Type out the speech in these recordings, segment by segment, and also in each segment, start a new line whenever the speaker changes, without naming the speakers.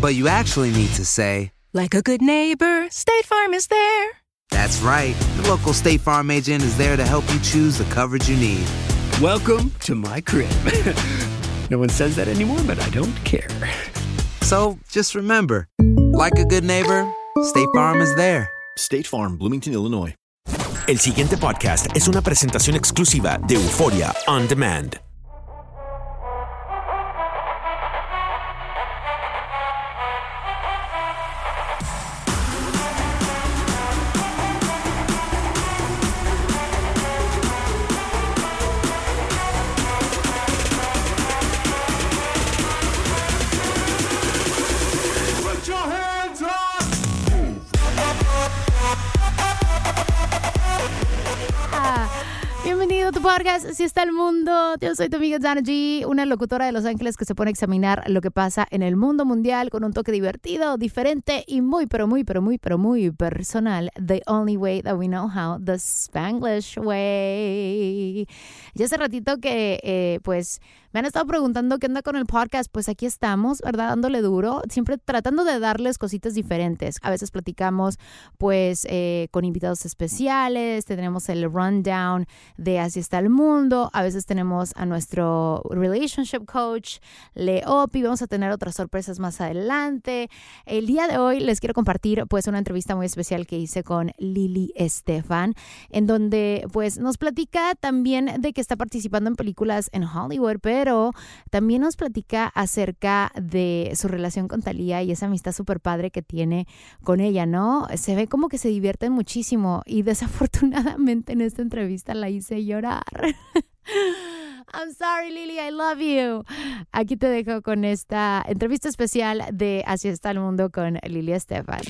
But you actually need to say,
Like a good neighbor, State Farm is there.
That's right. The local State Farm agent is there to help you choose the coverage you need.
Welcome to my crib. no one says that anymore, but I don't care.
So just remember, like a good neighbor, State Farm is there.
State Farm, Bloomington, Illinois.
El siguiente podcast es una presentación exclusiva de Euforia On Demand.
Bienvenido tu podcast, así está el mundo. Yo soy tu amiga Dana G, una locutora de Los Ángeles que se pone a examinar lo que pasa en el mundo mundial con un toque divertido, diferente y muy, pero muy, pero muy, pero muy personal. The only way that we know how, the Spanglish way. Ya hace ratito que, eh, pues, me han estado preguntando qué onda con el podcast. Pues aquí estamos, ¿verdad? Dándole duro, siempre tratando de darles cositas diferentes. A veces platicamos, pues, eh, con invitados especiales, tenemos el rundown de Así está el mundo. A veces tenemos a nuestro relationship coach, Leopi. Vamos a tener otras sorpresas más adelante. El día de hoy les quiero compartir, pues, una entrevista muy especial que hice con Lili Estefan, en donde, pues, nos platica también de que está participando en películas en Hollywood, pero también nos platica acerca de su relación con Talía y esa amistad súper padre que tiene con ella, ¿no? Se ve como que se divierten muchísimo y desafortunadamente en esta entrevista la hice llorar. I'm sorry, Lily, I love you. Aquí te dejo con esta entrevista especial de Así está el mundo con Lili Estefan.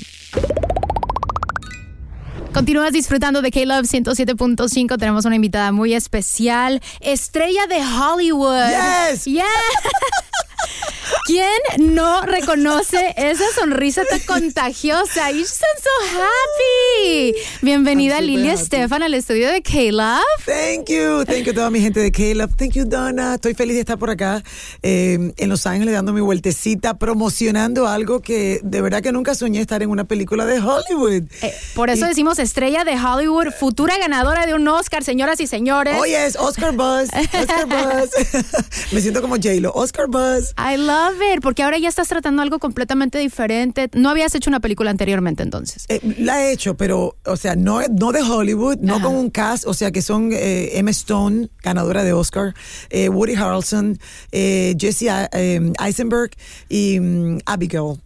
Continúas disfrutando de K-Love 107.5. Tenemos una invitada muy especial, estrella de Hollywood.
Yes.
Yeah. ¿Quién no reconoce esa sonrisa tan contagiosa? You sound so happy. Bienvenida
I'm super
Lili
happy.
Estefan al estudio de K-Love.
Thank you, thank you a toda mi gente de Caleb. Thank you, Donna. Estoy feliz de estar por acá eh, en Los Ángeles dando mi vueltecita, promocionando algo que de verdad que nunca soñé estar en una película de Hollywood.
Eh, por eso
Y-
decimos estrella de Hollywood, futura ganadora de un Oscar, señoras y señores.
Oh, yes, Oscar Buzz. Oscar Buzz. Me siento como J-Lo. Oscar Buzz.
I love it, porque ahora ya estás tratando algo completamente diferente. No habías hecho una película anteriormente entonces.
Eh, la he hecho, pero, o sea, no, no de Hollywood, no con un cast, o sea, que son eh, Emma Stone, ganadora de Oscar, eh, Woody Harrelson, eh, Jesse eh, Eisenberg y mm, Abigail.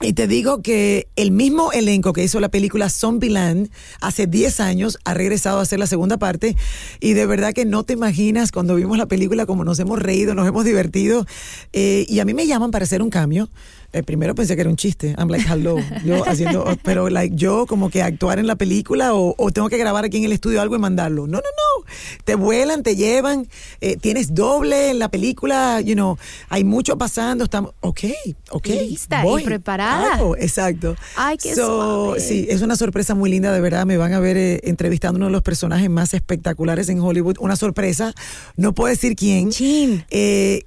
Y te digo que el mismo elenco que hizo la película Zombieland hace 10 años ha regresado a hacer la segunda parte. Y de verdad que no te imaginas cuando vimos la película como nos hemos reído, nos hemos divertido. Eh, y a mí me llaman para hacer un cambio Eh, primero pensé que era un chiste. I'm like, hello. Yo haciendo, pero like, yo como que actuar en la película o, o tengo que grabar aquí en el estudio algo y mandarlo. No, no, no. Te vuelan, te llevan, eh, tienes doble en la película, you know, hay mucho pasando. Estamos, ok, ok.
Lista
voy,
y preparada.
hago, exacto.
Ay, qué
So,
suave.
Sí, es una sorpresa muy linda, de verdad. Me van a ver eh, entrevistando uno de los personajes más espectaculares en Hollywood. Una sorpresa. No puedo decir quién.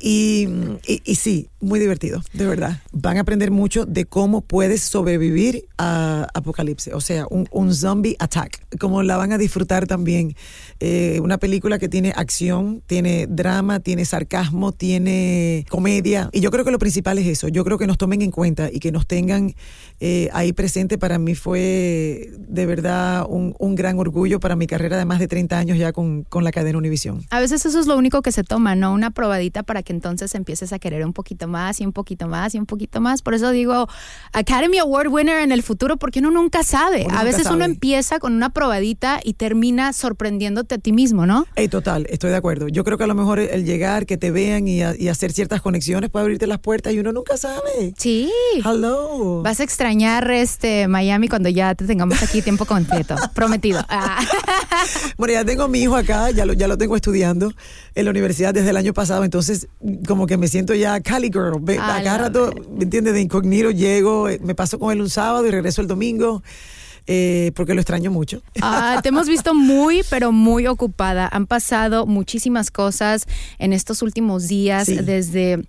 Y, y- y sí, muy divertido, de verdad. Van a aprender mucho de cómo puedes sobrevivir a Apocalipsis, o sea, un, un zombie attack. Como la van a disfrutar también. Eh, una película que tiene acción, tiene drama, tiene sarcasmo, tiene comedia. Y yo creo que lo principal es eso. Yo creo que nos tomen en cuenta y que nos tengan eh, ahí presente. Para mí fue de verdad un, un gran orgullo para mi carrera de más de 30 años ya con, con la cadena Univisión.
A veces eso es lo único que se toma, ¿no? Una probadita para que entonces empieces a querer un poquito más y un poquito más y un poquito más. Por eso digo, Academy Award winner en el futuro, porque uno nunca sabe.
Uno
a veces uno
sabe.
empieza con una probadita y termina sorprendiéndote a ti mismo, ¿no?
Ey, total, estoy de acuerdo. Yo creo que a lo mejor el llegar, que te vean y, a- y hacer ciertas conexiones puede abrirte las puertas y uno nunca sabe.
Sí.
Hello.
Vas a extrañar este Miami cuando ya te tengamos aquí tiempo completo. Prometido. Ah.
Bueno, ya tengo a mi hijo acá, ya lo, ya lo tengo estudiando en la universidad desde el año pasado, entonces como que me siento ya Cali Girl. Ve-
A
cada rato, ¿me entiendes? De incógnito llego, eh, me paso con él un sábado y regreso el domingo, eh, porque lo extraño mucho.
Ah, te hemos visto muy, pero muy ocupada. Han pasado muchísimas cosas en estos últimos días,
Sí.
desde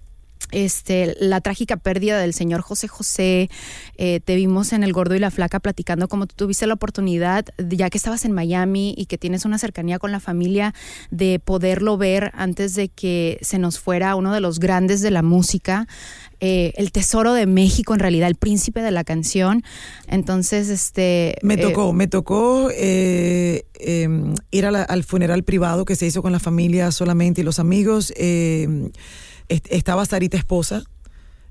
este, la trágica pérdida del señor José José. Eh, te vimos en El Gordo y la Flaca platicando cómo tú tuviste la oportunidad, ya que estabas en Miami y que tienes una cercanía con la familia, de poderlo ver antes de que se nos fuera uno de los grandes de la música. eh, el tesoro de México, en realidad, el príncipe de la canción. Entonces, este.
Me
eh,
tocó, me tocó eh, eh, ir a la- al funeral privado que se hizo con la familia solamente y los amigos. Est- estaba Sarita esposa,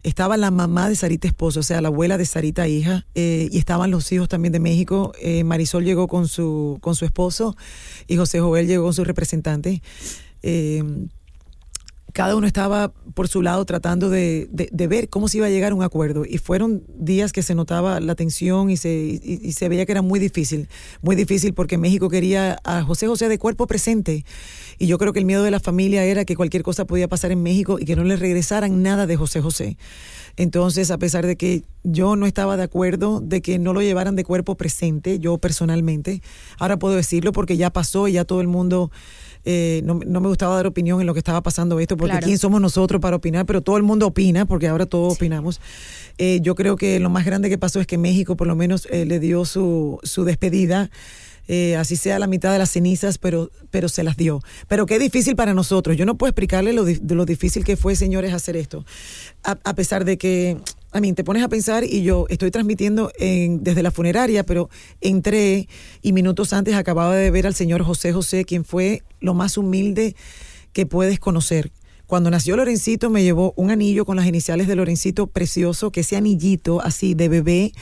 estaba la mamá de Sarita esposa, o sea, la abuela de Sarita hija, eh, y estaban los hijos también de México. Eh, Marisol llegó con su, con su esposo y José Joel llegó con su representante. Eh, cada uno estaba por su lado tratando de, de- ver cómo se iba a llegar a un acuerdo. Y fueron días que se notaba la tensión y se, y- y se veía que era muy difícil. Muy difícil porque México quería a José José de cuerpo presente. Y yo creo que el miedo de la familia era que cualquier cosa podía pasar en México y que no le regresaran nada de José José. Entonces, a pesar de que yo no estaba de acuerdo de que no lo llevaran de cuerpo presente, yo personalmente, ahora puedo decirlo porque ya pasó y ya todo el mundo eh, no, no me gustaba dar opinión en lo que estaba pasando esto, porque
Claro.
quién somos nosotros para opinar, pero todo el mundo opina, porque ahora todos opinamos. Eh, yo creo que lo más grande que pasó es que México por lo menos eh, le dio su, su despedida. eh, así sea la mitad de las cenizas, pero, pero se las dio. Pero qué difícil para nosotros. Yo no puedo explicarle lo, di- lo difícil que fue, señores, hacer esto. A, a pesar de que, a mí, te pones a pensar y yo estoy transmitiendo en- desde la funeraria, pero entré y minutos antes acababa de ver al señor José José, quien fue lo más humilde que puedes conocer. Cuando nació Lorencito me llevó un anillo con las iniciales de Lorencito precioso, que ese anillito así de bebé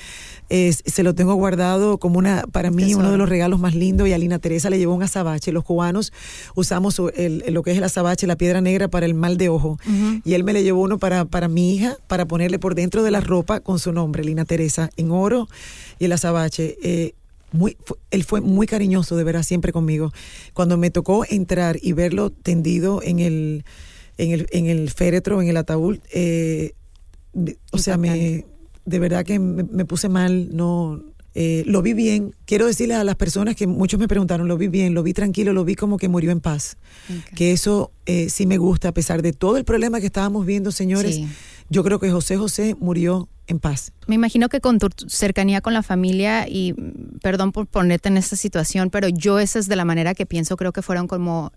es- se lo tengo guardado como una, para mí,
Tesoro.
uno de los regalos más lindos. Y a Lina Teresa le llevó un azabache. Los cubanos usamos el- lo que es el azabache, la piedra negra para el mal de ojo. Y él me le llevó uno para, para mi hija, para ponerle por dentro de la ropa con su nombre, Lina Teresa, en oro y el azabache. Eh, muy, él fue muy cariñoso, de verdad, siempre conmigo. Cuando me tocó entrar y verlo tendido en el, en el, en el féretro, en el ataúd, eh, o sea, me, de verdad que me, me puse mal, no, eh, lo vi bien. Quiero decirle a las personas que muchos me preguntaron, lo vi bien, lo vi tranquilo, lo vi como que murió en paz. Que eso eh, sí me gusta, a pesar de todo el problema que estábamos viendo, señores.
Sí.
Yo creo que José José murió en paz.
Me imagino que con tu cercanía con la familia y perdón por ponerte en esta situación, pero yo esa es de la manera que pienso, creo que fueron como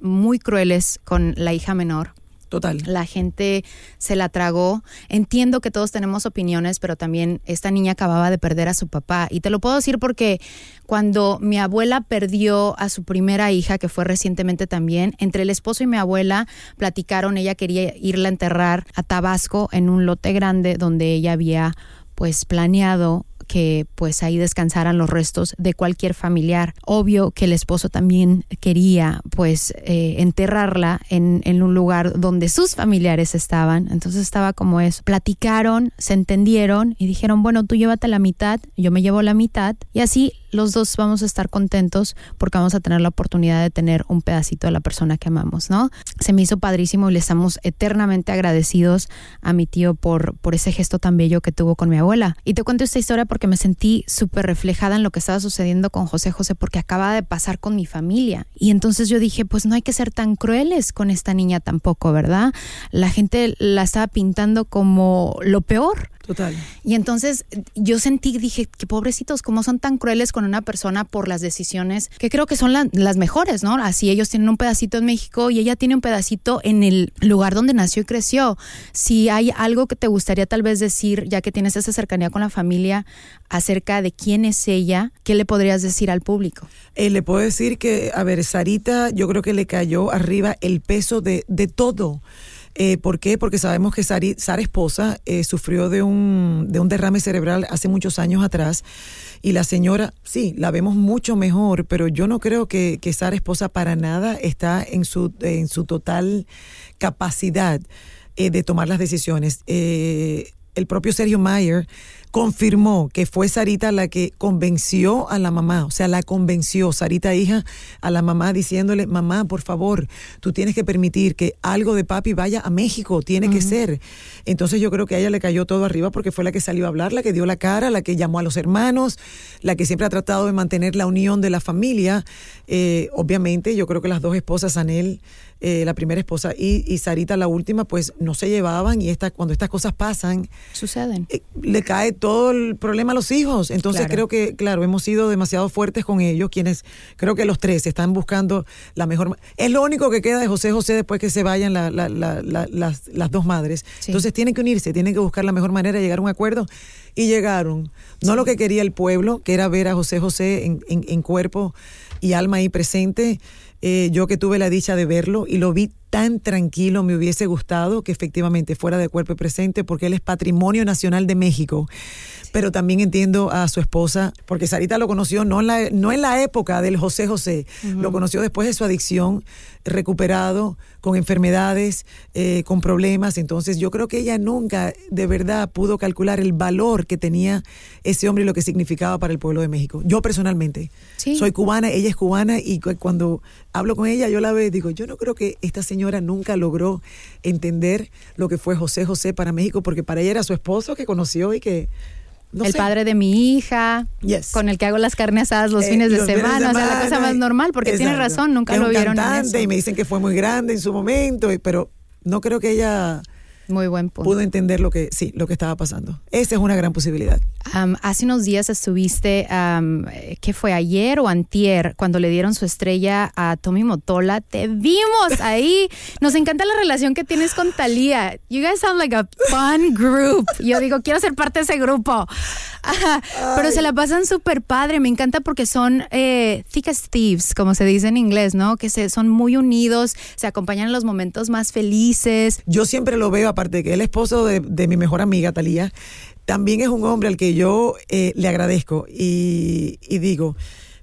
muy crueles con la hija menor.
Total.
La gente se la tragó. Entiendo que todos tenemos opiniones, pero también esta niña acababa de perder a su papá. Y te lo puedo decir porque cuando mi abuela perdió a su primera hija, que fue recientemente también, entre el esposo y mi abuela platicaron, ella quería irla a enterrar a Tabasco en un lote grande donde ella había pues planeado que pues ahí descansaran los restos de cualquier familiar. Obvio que el esposo también quería pues eh, enterrarla en, en un lugar donde sus familiares estaban. Entonces estaba como eso. Platicaron, se entendieron y dijeron, bueno, tú llévate la mitad, yo me llevo la mitad y así los dos vamos a estar contentos porque vamos a tener la oportunidad de tener un pedacito de la persona que amamos, ¿no? Se me hizo padrísimo y le estamos eternamente agradecidos a mi tío por, por ese gesto tan bello que tuvo con mi abuela. Y te cuento esta historia porque me sentí súper reflejada en lo que estaba sucediendo con José José porque acaba de pasar con mi familia. Y entonces yo dije, pues no hay que ser tan crueles con esta niña tampoco, ¿verdad? La gente la estaba pintando como lo peor.
Total.
Y entonces yo sentí, dije, que pobrecitos, como son tan crueles con una persona por las decisiones que creo que son las mejores, ¿no? Así ellos tienen un pedacito en México y ella tiene un pedacito en el lugar donde nació y creció. Si hay algo que te gustaría tal vez decir, ya que tienes esa cercanía con la familia, acerca de quién es ella, ¿qué le podrías decir al público?
Eh, le puedo decir que, a ver, Sarita, yo creo que le cayó arriba el peso de, de todo. Eh, ¿Por qué? Porque sabemos que Sari, Sara esposa eh, sufrió de un, de un derrame cerebral hace muchos años atrás y la señora, sí, la vemos mucho mejor, pero yo no creo que, que Sara esposa para nada está en su, en su total capacidad eh, de tomar las decisiones. Eh, el propio Sergio Mayer confirmó que fue Sarita la que convenció a la mamá, o sea, la convenció, Sarita hija, a la mamá diciéndole, mamá, por favor, tú tienes que permitir que algo de papi vaya a México, tiene que ser. Entonces yo creo que a ella le cayó todo arriba porque fue la que salió a hablar, la que dio la cara, la que llamó a los hermanos, la que siempre ha tratado de mantener la unión de la familia. Eh, obviamente yo creo que las dos esposas, Anel, eh, la primera esposa y, y, Sarita la última, pues no se llevaban y esta, cuando estas cosas pasan,
suceden.
Eh, le cae todo el problema a los hijos. Entonces
Claro.
creo que, claro, hemos sido demasiado fuertes con ellos, quienes creo que los tres están buscando la mejor. Es lo único que queda de José José después que se vayan la- la- la- la- las, las dos madres. Entonces tienen que unirse, tienen que buscar la mejor manera de llegar a un acuerdo. Y llegaron. No lo que quería el pueblo, que era ver a José José en, en- en cuerpo y alma ahí presente. Eh, yo que tuve la dicha de verlo y lo vi tan tranquilo, me hubiese gustado que efectivamente fuera de cuerpo y presente, porque él es patrimonio nacional de México. Pero también entiendo a su esposa, porque Sarita lo conoció no en la, no en la época del José José, lo conoció después de su adicción, recuperado, con enfermedades, eh, con problemas. Entonces yo creo que ella nunca de verdad pudo calcular el valor que tenía ese hombre y lo que significaba para el pueblo de México. Yo personalmente
Sí.
soy cubana, ella es cubana y cu- cuando hablo con ella yo la veo y digo, yo no creo que esta señora nunca logró entender lo que fue José José para México, porque para ella era su esposo que conoció y que... no
el
sé.
padre de mi hija, con el que hago las carnes asadas los
Eh,
fines de
los fines de
semana, o sea, la cosa
semana,
más normal, porque tiene razón, nunca
Es
lo
un
vieron en eso.
y me dicen que fue muy grande en su momento, pero no creo que ella
Muy buen punto.
pudo entender lo que sí, lo que estaba pasando. Esa es una gran posibilidad.
Am, hace unos días estuviste, eh, ¿qué fue? Ayer o antier, cuando le dieron su estrella a Tommy Motola. Te vimos ahí. Nos encanta la relación que tienes con Thalía. You guys sound like a fun group. Yo digo, quiero ser parte de ese grupo. Pero se la pasan súper padre. Me encanta porque son eh, thick as thieves, como se dice en inglés, ¿no? Que se, son muy unidos, se acompañan en los momentos más felices.
Yo siempre lo veo, aparte de que el esposo de, de mi mejor amiga, Talía, también es un hombre al que yo eh, le agradezco. Y, y digo,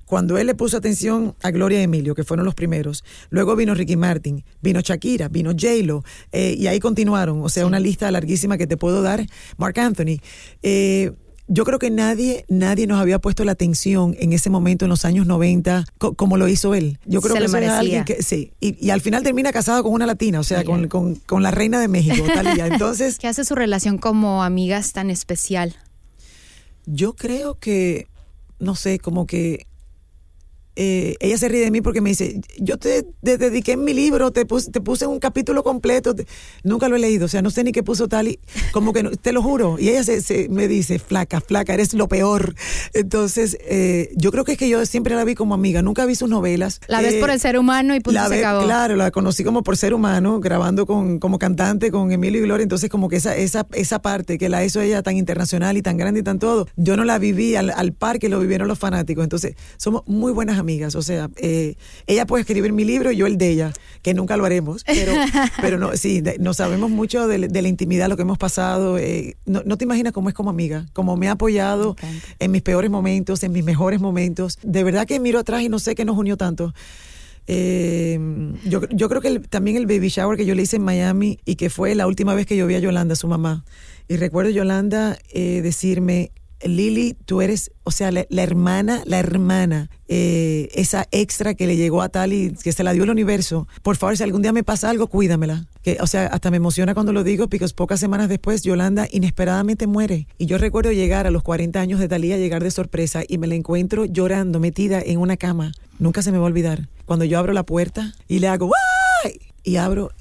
cuando él le puso atención a Gloria y Emilio, que fueron los primeros, luego vino Ricky Martin, vino Shakira, vino J-Lo, eh, y ahí continuaron, o sea, una lista larguísima que te puedo dar, Mark Anthony. Eh, yo creo que nadie, nadie nos había puesto la atención en ese momento, en los años 90, co- como lo hizo él. Yo creo
Se
que eso es
merecía.
alguien que, sí, y, y al final termina casado con una latina, o sea, con, con, con la reina de México, Talía. Entonces,
¿Qué hace su relación como amigas tan especial?
yo creo que, no sé, como que eh, ella se ríe de mí porque me dice, yo te, te dediqué en mi libro, te puse, te puse un capítulo completo, te- nunca lo he leído, o sea, no sé ni qué puso tal y como que no- te lo juro. Y ella se, se- me dice, flaca, flaca, eres lo peor. Entonces, eh, yo creo que es que yo siempre la vi como amiga, nunca vi sus novelas.
La ves
Eh,
por el ser humano y punto
la
se
ve-
acabó.
Claro, la conocí como por ser humano, grabando con, como cantante con Emilio y Gloria, entonces como que esa, esa, esa parte que la hizo ella tan internacional y tan grande y tan todo, yo no la viví al, al par que lo vivieron los fanáticos, entonces somos muy buenas amigas. Amigas. O sea, eh, ella puede escribir mi libro y yo el de ella, que nunca lo haremos. Pero, pero no, sí, no sabemos mucho de, la intimidad, lo que hemos pasado. Eh, no, no, te imaginas cómo es como amiga, cómo me ha apoyado en mis peores momentos, en mis mejores momentos. De verdad que miro atrás y no sé qué nos unió tanto. Eh, yo, yo, creo que también el baby shower que yo le hice en Miami y que fue la última vez que yo vi a Yolanda, su mamá. Y recuerdo Yolanda eh, decirme, Lili, tú eres, o sea, la, hermana, la hermana, eh, esa extra que le llegó a tal y que se la dio el universo. Por favor, si algún día me pasa algo, cuídamela. Que, o sea, hasta me emociona cuando lo digo, porque pocas semanas después Yolanda inesperadamente muere. Y yo recuerdo llegar a los 40 años de Talía, llegar de sorpresa y me la encuentro llorando, metida en una cama. Nunca se me va a olvidar. Cuando yo abro la puerta y le hago ¡Ay! Y abro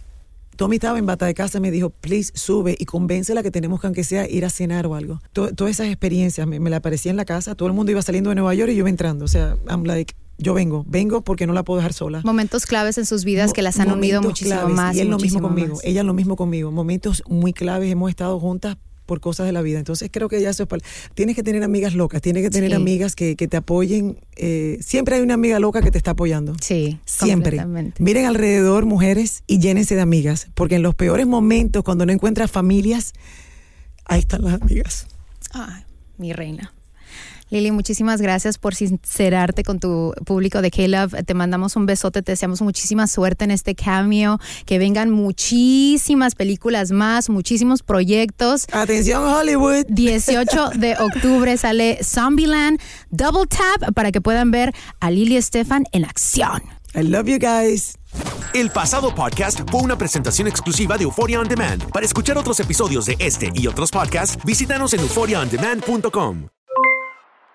Tommy estaba en bata de casa y me dijo, please, sube y convéncela que tenemos que, aunque sea, ir a cenar o algo. todas esas experiencias me, la aparecía en la casa, todo el mundo iba saliendo de Nueva York y yo iba entrando. O sea, I'm like, yo vengo, vengo porque no la puedo dejar sola.
Momentos claves en sus vidas que las han unido muchísimo más.
Y
él
lo mismo conmigo, ella lo mismo conmigo. Momentos muy claves, hemos estado juntas por cosas de la vida. Entonces creo que ya eso es para... Tienes que tener amigas locas, tienes que tener amigas que, te apoyen. Eh, siempre hay una amiga loca que te está apoyando.
Sí,
siempre. Miren alrededor, mujeres, y llénense de amigas, porque en los peores momentos, cuando no encuentras familias, ahí están las amigas.
Ay, mi reina. Lili, muchísimas gracias por sincerarte con tu público de K-Love. Te mandamos un besote, te deseamos muchísima suerte en este cameo, que vengan muchísimas películas más, muchísimos proyectos.
Atención Hollywood.
18 de octubre sale Zombieland Double Tap para que puedan ver a Lili Estefan en acción.
I love you guys.
El pasado podcast fue una presentación exclusiva de Euphoria On Demand. Para escuchar otros episodios de este y otros podcasts, visítanos en euphoriaondemand.com.